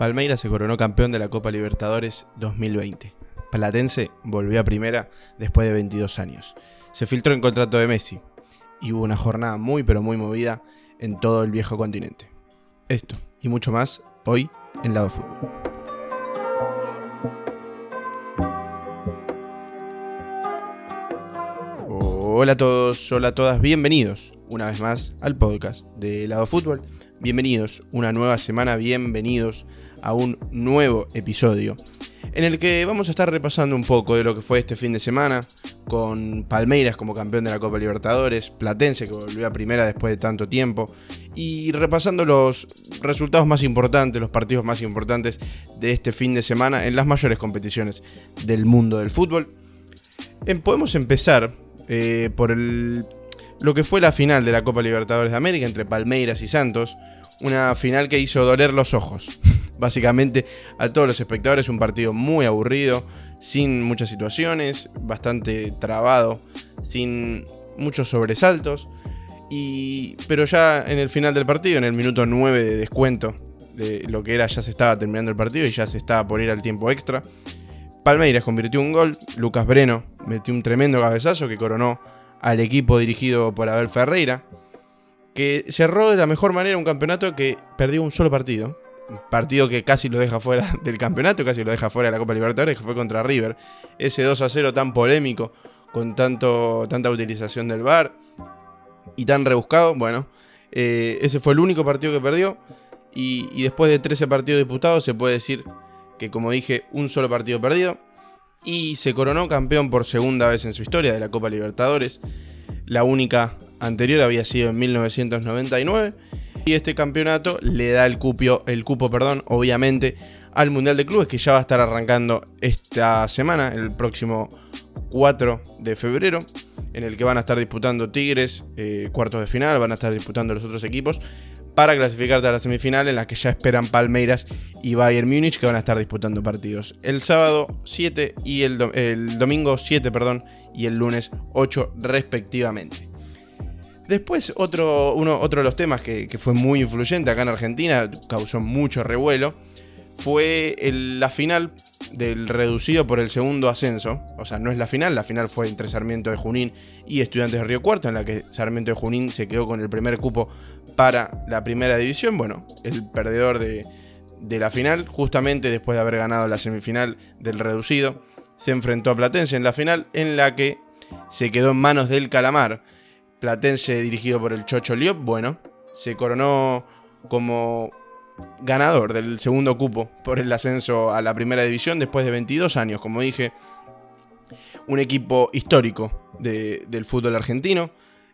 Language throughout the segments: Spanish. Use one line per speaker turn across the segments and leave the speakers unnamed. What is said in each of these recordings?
Palmeiras se coronó campeón de la Copa Libertadores 2020. Platense volvió a primera después de 22 años. Se filtró en contrato de Messi y hubo una jornada muy pero muy movida en todo el viejo continente. Esto y mucho más hoy en Lado Fútbol. Hola a todos, hola a todas, bienvenidos una vez más al podcast de Lado Fútbol. Bienvenidos una nueva semana, bienvenidos a un nuevo episodio en el que vamos a estar repasando un poco de lo que fue este fin de semana, con Palmeiras como campeón de la Copa Libertadores, Platense que volvió a primera después de tanto tiempo, y repasando los resultados más importantes, los partidos más importantes de este fin de semana en las mayores competiciones del mundo del fútbol. Em, podemos empezar eh, por lo que fue la final de la Copa Libertadores de América entre Palmeiras y Santos, una final que hizo doler los ojos básicamente a todos los espectadores. Un partido muy aburrido, sin muchas situaciones, bastante trabado, sin muchos sobresaltos. Y, pero ya en el final del partido, en el minuto 9 de descuento, de lo que era ya se estaba terminando el partido y ya se estaba por ir al tiempo extra. Palmeiras convirtió un gol, Lucas Breno metió un tremendo cabezazo que coronó al equipo dirigido por Abel Ferreira, que cerró de la mejor manera un campeonato que perdió un solo partido, partido que casi lo deja fuera del campeonato, casi lo deja fuera de la Copa Libertadores, que fue contra River. Ese 2 a 0 tan polémico, con tanto, tanta utilización del VAR y tan rebuscado, bueno, eh, ese fue el único partido que perdió. Y, y, después de 13 partidos disputados, se puede decir que, como dije, un solo partido perdido. Y se coronó campeón por segunda vez en su historia de la Copa Libertadores. La única anterior había sido en 1999 y este campeonato le da el, cupio, el cupo, perdón, obviamente, al Mundial de Clubes que ya va a estar arrancando esta semana, el próximo 4 de febrero, en el que van a estar disputando Tigres, eh, cuartos de final, van a estar disputando los otros equipos para clasificarte a la semifinal en la que ya esperan Palmeiras y Bayern Múnich que van a estar disputando partidos el sábado 7 y el, domingo 7 perdón, y el lunes 8 respectivamente. Después, otro, uno, otro de los temas que, fue muy influyente acá en Argentina, causó mucho revuelo, fue la final del reducido por el segundo ascenso. O sea, no es la final, la final fue entre Sarmiento de Junín y Estudiantes de Río Cuarto, en la que Sarmiento de Junín se quedó con el primer cupo para la primera división. Bueno, el perdedor de, de la final, justamente después de haber ganado la semifinal del reducido, se enfrentó a Platense en la final, en la que se quedó en manos del Calamar platense dirigido por el Chocho Liop, bueno, se coronó como ganador del segundo cupo por el ascenso a la primera división después de 22 años, como dije, un equipo histórico del fútbol argentino.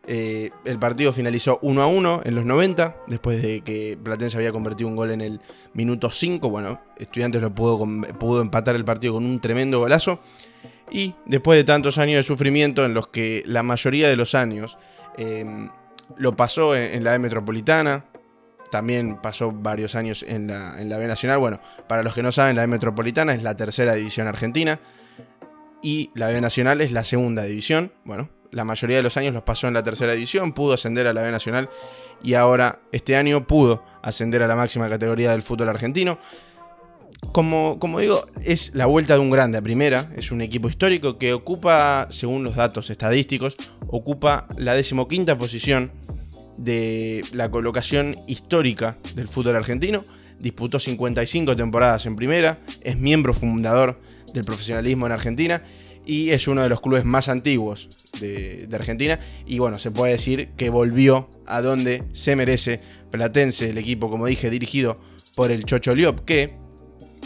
Eh, el partido finalizó 1 a 1 en los 90, después de que Platense había convertido un gol en el minuto 5. Bueno, Estudiantes lo pudo, pudo empatar el partido con un tremendo golazo. Y después de tantos años de sufrimiento en los que la mayoría de los años Em, lo pasó en, la B Metropolitana. También pasó varios años en la, en la B Nacional. Bueno, para los que no saben, la B Metropolitana es la tercera división argentina. Y la B Nacional es la segunda división. Bueno, la mayoría de los años los pasó en la tercera división. Pudo ascender a la B Nacional. Y ahora, este año, pudo ascender a la máxima categoría del fútbol argentino como, digo, es la vuelta de un grande a primera. Es un equipo histórico que ocupa, según los datos estadísticos, ocupa la decimoquinta posición de la colocación histórica del fútbol argentino. Disputó 55 temporadas en primera, es miembro fundador del profesionalismo en Argentina y es uno de los clubes más antiguos de, de, Argentina. Y bueno, se puede decir que volvió a donde se merece Platense, el equipo, como dije, dirigido por el Chocho Liop, que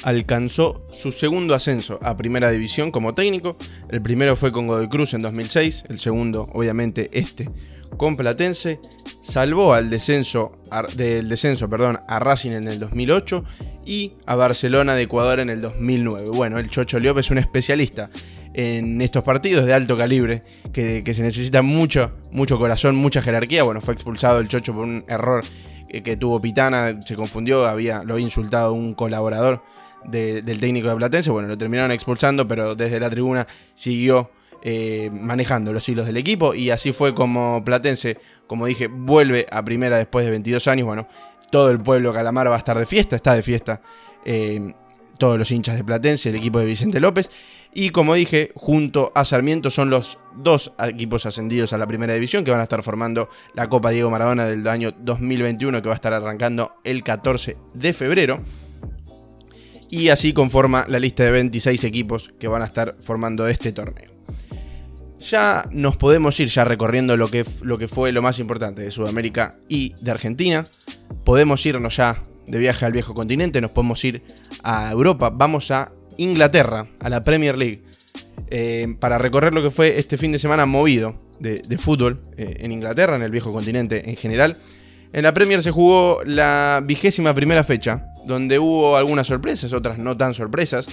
alcanzó su segundo ascenso a primera división como técnico. El primero fue con Godoy Cruz en 2006, el segundo obviamente este con Platense. Salvó al descenso, del descenso perdón, a Racing en el 2008 y a Barcelona de Ecuador en el 2009. Bueno, el Chocho Liop es un especialista en estos partidos de alto calibre, que, se necesita mucho, mucho corazón, mucha jerarquía. Bueno, fue expulsado el Chocho por un error que, tuvo Pitana, se confundió, había, lo había insultado un colaborador del técnico de Platense. Bueno, lo terminaron expulsando, pero desde la tribuna siguió eh, manejando los hilos del equipo. Y así fue como Platense, como dije, vuelve a primera después de 22 años. Bueno, todo el pueblo Calamar va a estar de fiesta, está de fiesta eh, todos los hinchas de Platense, el equipo de Vicente López. Y como dije, junto a Sarmiento son los dos equipos ascendidos a la primera división que van a estar formando la Copa Diego Maradona del año 2021 que va a estar arrancando el 14 de febrero. Y así conforma la lista de 26 equipos que van a estar formando este torneo. Ya nos podemos ir ya recorriendo lo que, lo que fue lo más importante de Sudamérica y de Argentina. Podemos irnos ya de viaje al viejo continente, nos podemos ir a Europa, vamos a Inglaterra, a la Premier League, eh, para recorrer lo que fue este fin de semana movido de, fútbol eh, en Inglaterra, en el viejo continente en general. En la Premier se jugó la vigésima primera fecha, donde hubo algunas sorpresas, otras no tan sorpresas.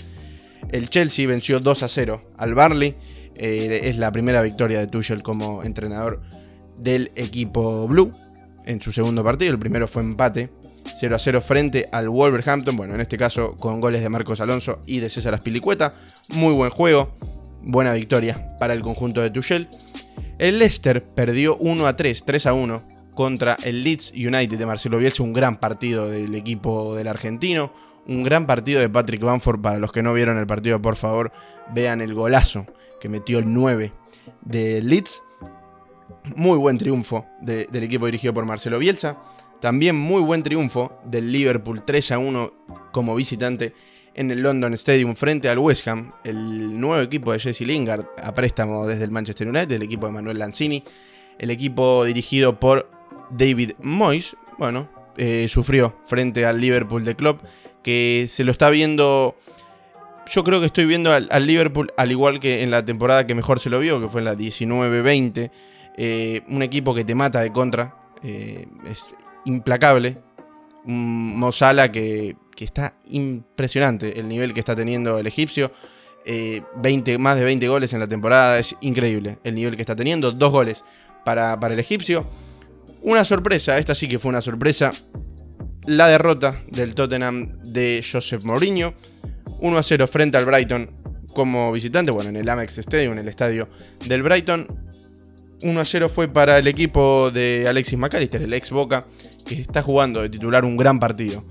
El Chelsea venció 2 a 0 al Barley. Eh, es la primera victoria de Tuchel como entrenador del equipo Blue en su segundo partido. El primero fue empate 0 a 0 frente al Wolverhampton. Bueno, en este caso con goles de Marcos Alonso y de César Aspilicueta. Muy buen juego, buena victoria para el conjunto de Tuchel. El Leicester perdió 1 a 3, 3 a 1 contra el Leeds United de Marcelo Bielsa. Un gran partido del equipo del argentino. Un gran partido de Patrick Bamford. Para los que no vieron el partido, por favor, vean el golazo que metió el 9 de Leeds. Muy buen triunfo del equipo dirigido por Marcelo Bielsa. También muy buen triunfo del Liverpool 3 a 1 como visitante en el London Stadium frente al West Ham, el nuevo equipo de Jesse Lingard a préstamo desde el Manchester United, el equipo de Manuel Lanzini, el equipo dirigido por David Moyes, bueno, eh, sufrió frente al Liverpool de Club, que se lo está viendo, yo creo que estoy viendo al, Liverpool al igual que en la temporada que mejor se lo vio, que fue en la 19-20, eh, un equipo que te mata de contra, eh, es implacable. Un Mozala que, que, está impresionante el nivel que está teniendo el egipcio. 20, eh, más de 20 goles en la temporada, es increíble el nivel que está teniendo. Dos goles para, para el egipcio. Una sorpresa, esta sí que fue una sorpresa. La derrota del Tottenham de Joseph Mourinho. 1 a 0 frente al Brighton como visitante, bueno, en el Amex Stadium, en el estadio del Brighton. 1 a 0 fue para el equipo de Alexis McAllister, el ex Boca, que está jugando de titular un gran partido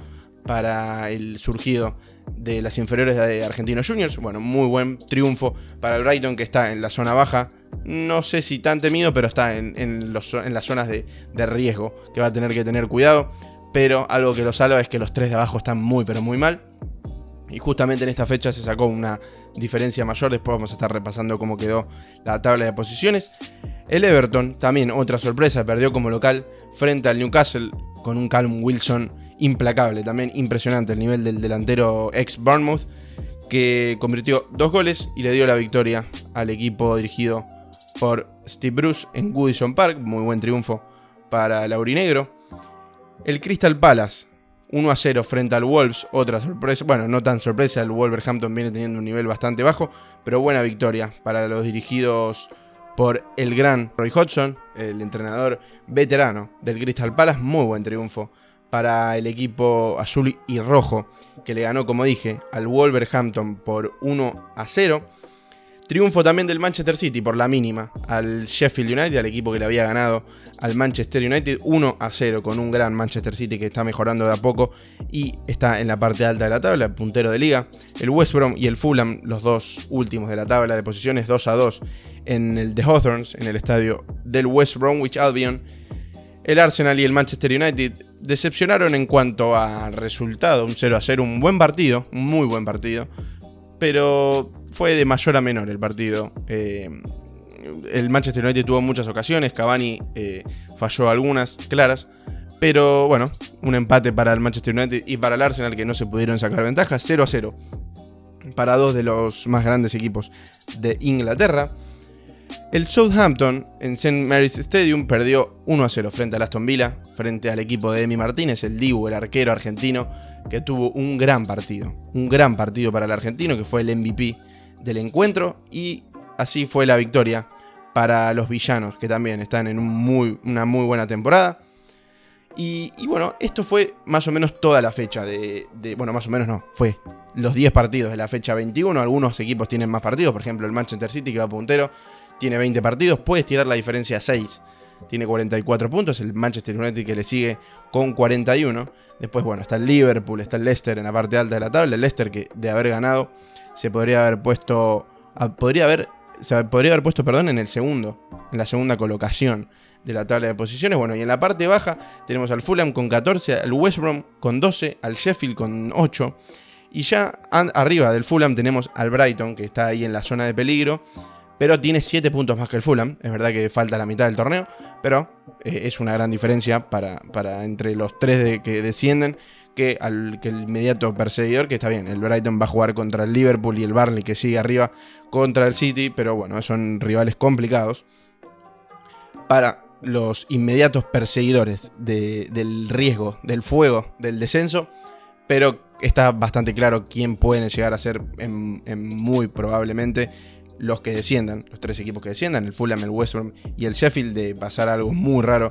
para el surgido de las inferiores de Argentinos Juniors. Bueno, muy buen triunfo para el Brighton que está en la zona baja. No sé si tan temido, pero está en, las zonas de, de, riesgo, que va a tener que tener cuidado. Pero algo que lo salva es que los tres de abajo están muy, pero muy mal. Y justamente en esta fecha se sacó una diferencia mayor. Después vamos a estar repasando cómo quedó la tabla de posiciones. El Everton, también otra sorpresa, perdió como local frente al Newcastle con un Calum Wilson implacable. También impresionante el nivel del delantero ex Bournemouth que convirtió dos goles y le dio la victoria al equipo dirigido por Steve Bruce en Goodison Park. Muy buen triunfo para el Aurinegro. El Crystal Palace 1 a 0 frente al Wolves, otra sorpresa. Bueno, no tan sorpresa, el Wolverhampton viene teniendo un nivel bastante bajo, pero buena victoria para los dirigidos por el gran Roy Hodgson, el entrenador veterano del Crystal Palace. Muy buen triunfo para el equipo azul y rojo, que le ganó, como dije, al Wolverhampton por 1 a 0. Triunfo también del Manchester City por la mínima al Sheffield United, al equipo que le había ganado al Manchester United 1 a 0 con un gran Manchester City que está mejorando de a poco y está en la parte alta de la tabla, puntero de liga. El West Brom y el Fulham, los dos últimos de la tabla de posiciones 2 a 2 en el The Hawthorns, en el estadio del West Bromwich Albion. El Arsenal y el Manchester United decepcionaron en cuanto a resultado, un 0 a 0, un buen partido, muy buen partido pero fue de mayor a menor el partido. Eh, el Manchester United tuvo muchas ocasiones, Cavani eh, falló algunas claras, pero bueno, un empate para el Manchester United y para el Arsenal que no se pudieron sacar ventajas, 0 a 0 para dos de los más grandes equipos de Inglaterra. El Southampton en St. Mary's Stadium perdió 1 a 0 frente al Aston Villa, frente al equipo de Emi Martínez, el Dibu, el arquero argentino, que tuvo un gran partido. Un gran partido para el argentino, que fue el MVP del encuentro. Y así fue la victoria para los villanos, que también están en una muy buena temporada. Y, bueno, esto fue más o menos toda la fecha de, Bueno, más o menos no, fue los 10 partidos de la fecha 21. Algunos equipos tienen más partidos, por ejemplo el Manchester City que va puntero, tiene 20 partidos, puede tirar la diferencia a 6 tiene 44 puntos, el Manchester United que le sigue con 41. Después, bueno, está el Liverpool, está el Leicester en la parte alta de la tabla. El Leicester que de haber ganado se podría haber puesto, podría haber, se podría haber puesto, perdón, en el segundo, en la segunda colocación de la tabla de posiciones. Bueno, y en la parte baja tenemos al Fulham con 14, al West Brom con 12, al Sheffield con 8. Y ya arriba del Fulham tenemos al Brighton, que está ahí en la zona de peligro, pero tiene 7 puntos más que el Fulham. Es verdad que falta la mitad del torneo, pero eh, es una gran diferencia para, para entre los tres de, que descienden que, al, que el inmediato perseguidor, que está bien, el Brighton va a jugar contra el Liverpool y el Barley que sigue arriba contra el City, pero bueno, son rivales complicados. Para los inmediatos perseguidores del riesgo, del fuego, del descenso, pero está bastante claro quién pueden llegar a ser muy probablemente los que desciendan, los tres equipos que desciendan, el Fulham, el West Brom y el Sheffield, de pasar algo muy raro,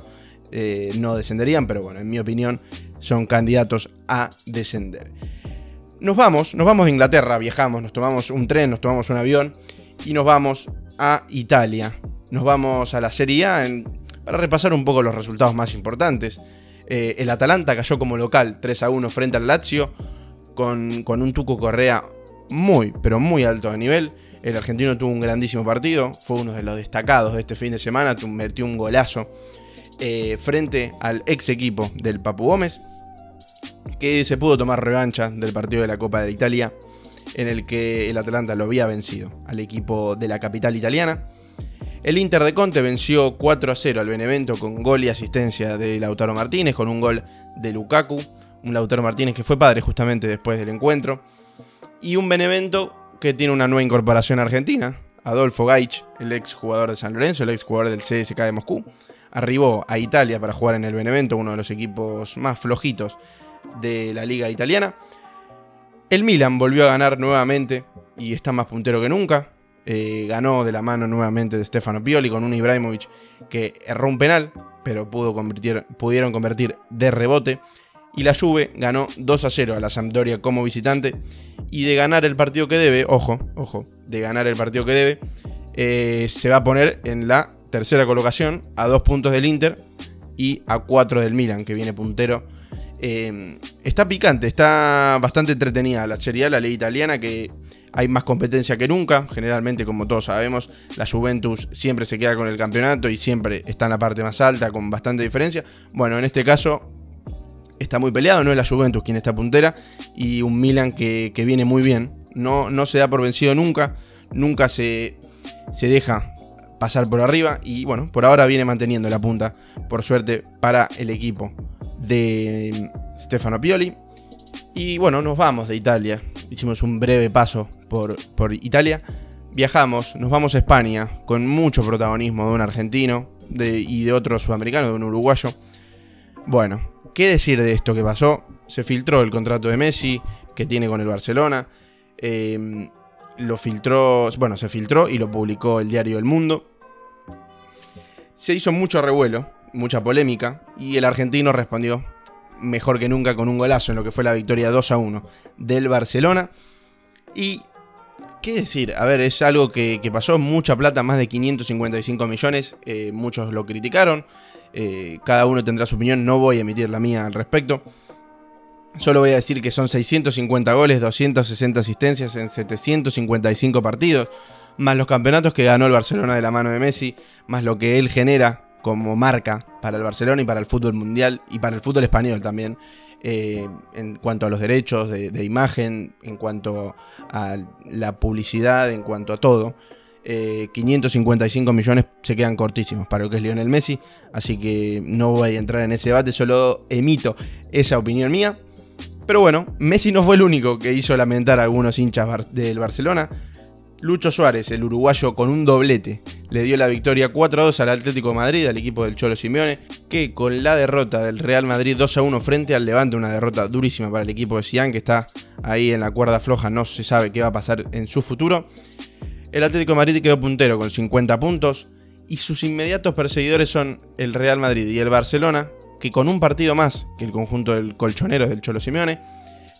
eh, no descenderían, pero bueno, en mi opinión son candidatos a descender. Nos vamos, nos vamos de Inglaterra, viajamos, nos tomamos un tren, nos tomamos un avión y nos vamos a Italia. Nos vamos a la Serie A para repasar un poco los resultados más importantes. Eh, el Atalanta cayó como local 3 a 1 frente al Lazio con, un Tuco Correa muy, pero muy alto de nivel. El argentino tuvo un grandísimo partido, fue uno de los destacados de este fin de semana, metió un golazo eh, frente al ex equipo del Papu Gómez, que se pudo tomar revancha del partido de la Copa de Italia, en el que el Atalanta lo había vencido al equipo de la capital italiana. El Inter de Conte venció 4 a 0 al Benevento con gol y asistencia de Lautaro Martínez, con un gol de Lukaku un Lautaro Martínez que fue padre justamente después del encuentro, y un Benevento que tiene una nueva incorporación argentina, Adolfo Gaich, el ex jugador de San Lorenzo, el ex jugador del CSK de Moscú, arribó a Italia para jugar en el Benevento, uno de los equipos más flojitos de la liga italiana. El Milan volvió a ganar nuevamente y está más puntero que nunca. Eh, ganó de la mano nuevamente de Stefano Pioli con un Ibrahimovic que erró un penal, pero pudo pudieron convertir de rebote y la Juve ganó 2 a 0 a la Sampdoria como visitante y de ganar el partido que debe, ojo, ojo, de ganar el partido que debe, eh, se va a poner en la tercera colocación a dos puntos del Inter y a cuatro del Milan, que viene puntero. Eh, está picante, está bastante entretenida la Serie A, la ley italiana, que hay más competencia que nunca. Generalmente, como todos sabemos, la Juventus siempre se queda con el campeonato y siempre está en la parte más alta, con bastante diferencia. Bueno, en este caso, está muy peleado, no es la Juventus quien está puntera, y un Milan que, viene muy bien. No, no, se da por vencido nunca, nunca se, se deja pasar por arriba, y bueno, por ahora viene manteniendo la punta, por suerte, para el equipo de Stefano Pioli. Y bueno, nos vamos de Italia. Hicimos un breve paso por, por Italia. Viajamos, nos vamos a España con mucho protagonismo de un argentino y de otro sudamericano, de un uruguayo. Bueno, ¿Qué decir de esto que pasó? Se filtró el contrato de Messi que tiene con el Barcelona. Em, lo filtró, bueno, se filtró y lo publicó el diario El Mundo. Se hizo mucho revuelo, mucha polémica, y el argentino respondió mejor que nunca con un golazo en lo que fue la victoria 2 a 1 del Barcelona. Y, ¿qué decir? A ver, es algo que, pasó, mucha plata, más de 555 millones, eh, muchos lo criticaron. Eh, cada uno tendrá su opinión, no voy a emitir la mía al respecto. Solo voy a decir que son 650 goles, 260 asistencias en 755 partidos, más los campeonatos que ganó el Barcelona de la mano de Messi, más lo que él genera como marca para el Barcelona y para el fútbol mundial y para el fútbol español también, eh, en cuanto a los derechos de imagen, en cuanto a la publicidad, en cuanto a todo. 555 eh, millones se quedan cortísimos para lo que es Lionel Messi, así que no voy a entrar en ese debate, solo emito esa opinión mía. Pero bueno, Messi no fue el único que hizo lamentar a algunos hinchas del Barcelona. Lucho Suárez, el uruguayo con un doblete, le dio la victoria 4 a 2 al Atlético Madrid, al equipo del Cholo Simeone, que con la derrota del Real Madrid 2 a 1 frente al Levante, una derrota durísima para el equipo de Sian, que está ahí en la cuerda floja, no se sabe qué va a pasar en su futuro. El Atlético Madrid quedó puntero con 50 puntos y sus inmediatos perseguidores son el Real Madrid y el Barcelona, que con un partido más que el conjunto del colchonero del Cholo Simeone,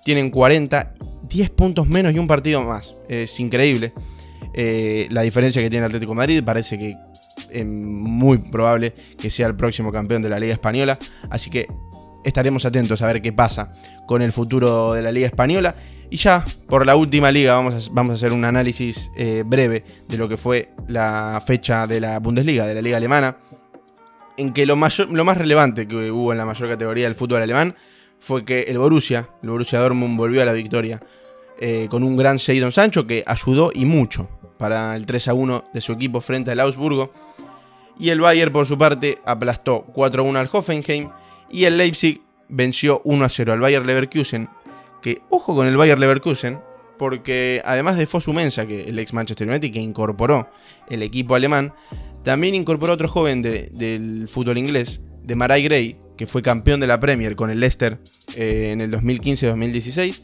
tienen 40, 10 puntos menos y un partido más. Es increíble. Eh, la diferencia que tiene el Atlético Madrid parece que es muy probable que sea el próximo campeón de la Liga Española. Así que estaremos atentos a ver qué pasa con el futuro de la Liga Española. Y ya, por la última liga, vamos a, vamos a hacer un análisis eh, breve de lo que fue la fecha de la Bundesliga, de la Liga Alemana, en que lo, mayor, lo más relevante que hubo en la mayor categoría del fútbol alemán fue que el Borussia, el Borussia Dortmund, volvió a la victoria eh, con un gran Seidon Sancho que ayudó y mucho para el 3 a 1 de su equipo frente al Augsburgo. Y el Bayern, por su parte, aplastó 4 a 1 al Hoffenheim y el Leipzig venció 1 a 0 al Bayern Leverkusen. Que ojo con el Bayern Leverkusen, porque además de Fosu Mensa, que el ex Manchester United, que incorporó el equipo alemán, también incorporó otro joven del fútbol inglés, de Marai Gray, que fue campeón de la Premier con el Leicester eh, en el 2015-2016.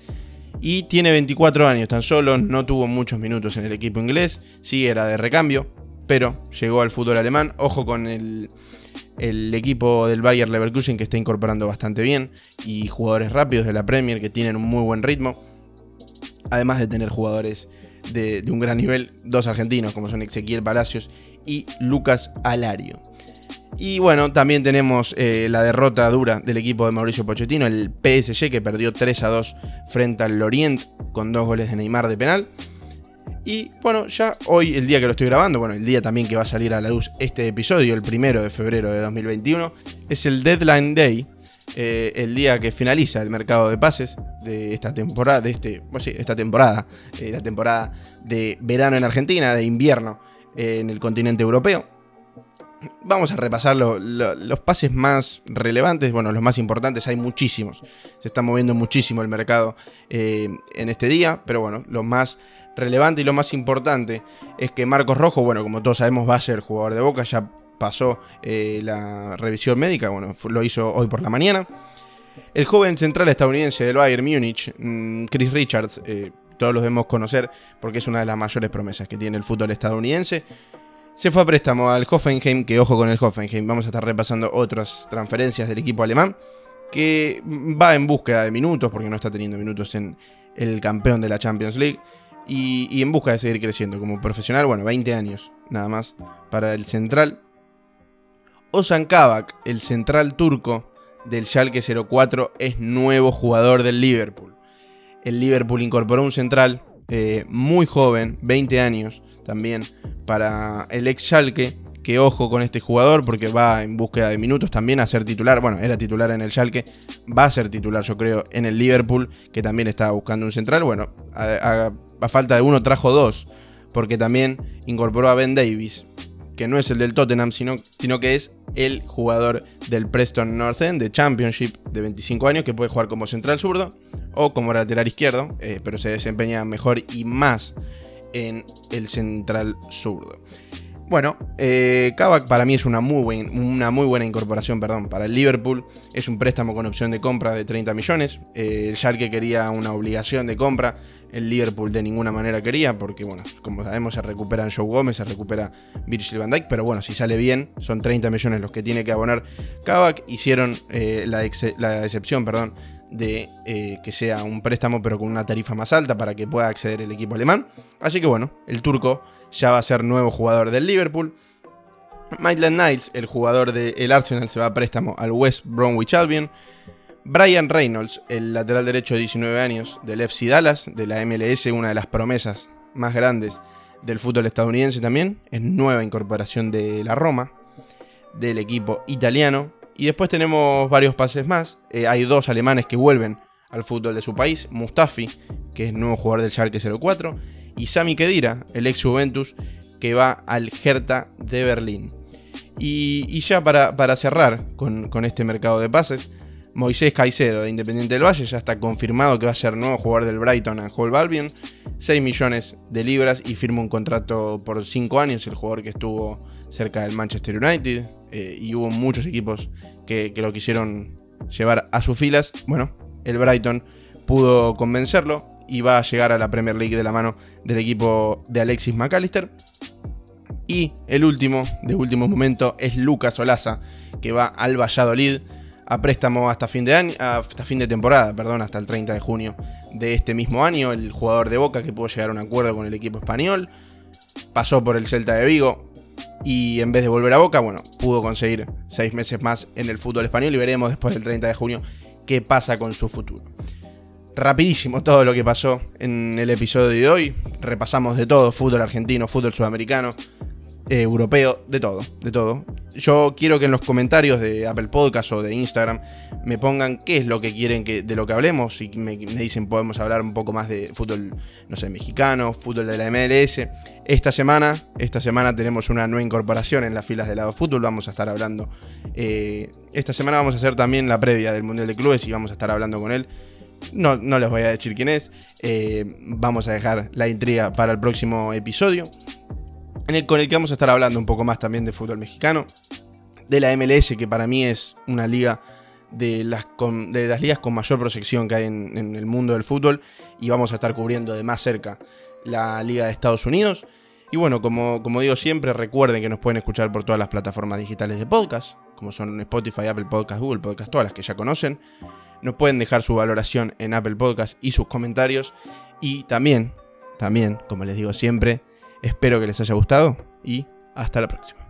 Y tiene 24 años tan solo, no tuvo muchos minutos en el equipo inglés, sí era de recambio, pero llegó al fútbol alemán. Ojo con el, equipo del Bayer Leverkusen que está incorporando bastante bien y jugadores rápidos de la Premier que tienen un muy buen ritmo. Además de tener jugadores de, un gran nivel, dos argentinos como son Ezequiel Palacios y Lucas Alario. Y bueno, también tenemos eh, la derrota dura del equipo de Mauricio Pochettino, el PSG que perdió 3 a 2 frente al Lorient con dos goles de Neymar de penal. Y bueno, ya hoy, el día que lo estoy grabando, bueno, el día también que va a salir a la luz este episodio, el primero de febrero de 2021, es el Deadline Day, eh, el día que finaliza el mercado de pases de esta temporada, de este, bueno, sí, esta temporada, eh, la temporada de verano en Argentina, de invierno eh, en el continente europeo. Vamos a repasar los pases más relevantes, bueno, los más importantes, hay muchísimos. Se está moviendo muchísimo el mercado en este día, pero bueno, los más relevante y lo más importante es que Marcos Rojo, bueno, como todos sabemos, va a ser jugador de Boca, ya pasó eh, la revisión médica, bueno, lo hizo hoy por la mañana. El joven central estadounidense del Bayern Múnich, mm, Chris Richards, eh, todos los debemos conocer porque es una de las mayores promesas que tiene el fútbol estadounidense. Se fue a préstamo al Hoffenheim, que ojo con el Hoffenheim, vamos a estar repasando otras transferencias del equipo alemán, que va en búsqueda de minutos, porque no está teniendo minutos en el campeón de la Champions League y, en busca de seguir creciendo como profesional. Bueno, 20 años nada más para el central. Ozan Kabak, el central turco del Schalke 04, es nuevo jugador del Liverpool. El Liverpool incorporó un central eh, muy joven, 20 años también, para el ex Schalke. Que ojo con este jugador porque va en búsqueda de minutos también a ser titular. Bueno, era titular en el Schalke, va a ser titular yo creo en el Liverpool, que también estaba buscando un central. Bueno, a, falta de uno trajo dos, porque también incorporó a Ben Davis, que no es el del Tottenham, sino, sino que es el jugador del Preston North End de Championship de 25 años, que puede jugar como central zurdo o como lateral izquierdo, eh, pero se desempeña mejor y más en el central zurdo. Bueno, eh, para mí es una muy, una muy, buena incorporación perdón, para el Liverpool. Es un préstamo con opción de compra de 30 millones. Eh, el Schalke quería una obligación de compra. El Liverpool de ninguna manera quería, porque bueno, como sabemos, se recuperan Joe Gómez, se recupera Virgil van Dijk, pero bueno, si sale bien, son 30 millones los que tiene que abonar Kavak. Hicieron eh, la, la, excepción, perdón, de eh, que sea un préstamo, pero con una tarifa más alta para que pueda acceder el equipo alemán. Así que bueno, el turco ya va a ser nuevo jugador del Liverpool. Maitland Niles, el jugador del Arsenal, se va a préstamo al West Bromwich Albion. Brian Reynolds, el lateral derecho de 19 años del FC Dallas, de la MLS, una de las promesas más grandes del fútbol estadounidense también, es nueva incorporación de la Roma, del equipo italiano. Y después tenemos varios pases más. Eh, hay dos alemanes que vuelven al fútbol de su país, Mustafi, que es nuevo jugador del Schalke 04, y Sami Khedira, el ex Juventus, que va al Hertha de Berlín. Y, ya para, cerrar con, este mercado de pases, Moisés Caicedo de Independiente del Valle ya está confirmado que va a ser nuevo jugador del Brighton and Hove Albion. 6 millones de libras y firma un contrato por 5 años, el jugador que estuvo cerca del Manchester United. Eh, y hubo muchos equipos que, que lo quisieron llevar a sus filas. Bueno, el Brighton pudo convencerlo y va a llegar a la Premier League de la mano del equipo de Alexis McAllister. Y el último, de último momento, es Lucas Olaza, que va al Valladolid a préstamo hasta fin de año, hasta fin de temporada, perdón, hasta el 30 de junio de este mismo año. El jugador de Boca que pudo llegar a un acuerdo con el equipo español. Pasó por el Celta de Vigo. Y en vez de volver a Boca, bueno, pudo conseguir seis meses más en el fútbol español y veremos después del 30 de junio qué pasa con su futuro. Rapidísimo todo lo que pasó en el episodio de hoy. Repasamos de todo, fútbol argentino, fútbol sudamericano, eh, europeo, de todo, de todo. Yo quiero que en los comentarios de Apple Podcast o de Instagram me pongan qué es lo que quieren que, de lo que hablemos. Y me, me dicen podemos hablar un poco más de fútbol, no sé, mexicano, fútbol de la MLS. Esta semana, esta semana tenemos una nueva incorporación en las filas de lado fútbol. Vamos a estar hablando. eh, esta semana vamos a hacer también la previa del Mundial de Clubes y vamos a estar hablando con él. No, no les voy a decir quién es. eh, vamos a dejar la intriga para el próximo episodio. Con el que vamos a estar hablando un poco más también de fútbol mexicano. De la MLS, que para mí es una liga de las, de las ligas con mayor proyección que hay en, en el mundo del fútbol. Y vamos a estar cubriendo de más cerca la Liga de Estados Unidos. Y bueno, como, como digo siempre, recuerden que nos pueden escuchar por todas las plataformas digitales de podcast, como son Spotify, Apple Podcast, Google Podcast, todas las que ya conocen. Nos pueden dejar su valoración en Apple Podcast y sus comentarios. Y también, también, como les digo siempre, espero que les haya gustado y hasta la próxima.